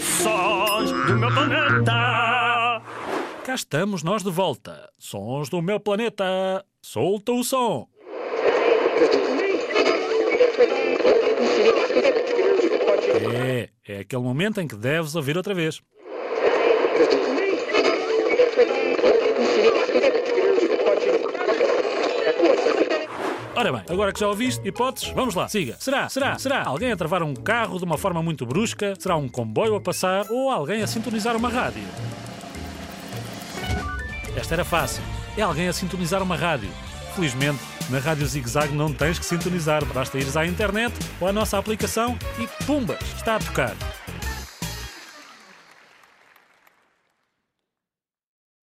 Sons do meu planeta. Cá estamos nós de volta. Sons do meu planeta. Solta o som. É, é aquele momento em que deves ouvir outra vez. Ora bem, agora que já ouviste, hipóteses, vamos lá, siga. Será, será, será alguém a travar um carro de uma forma muito brusca? Será um comboio a passar? Ou alguém a sintonizar uma rádio? Esta era fácil. É alguém a sintonizar uma rádio. Felizmente, na Rádio Zig Zag não tens que sintonizar. Basta ires à internet ou à nossa aplicação e pumba, está a tocar.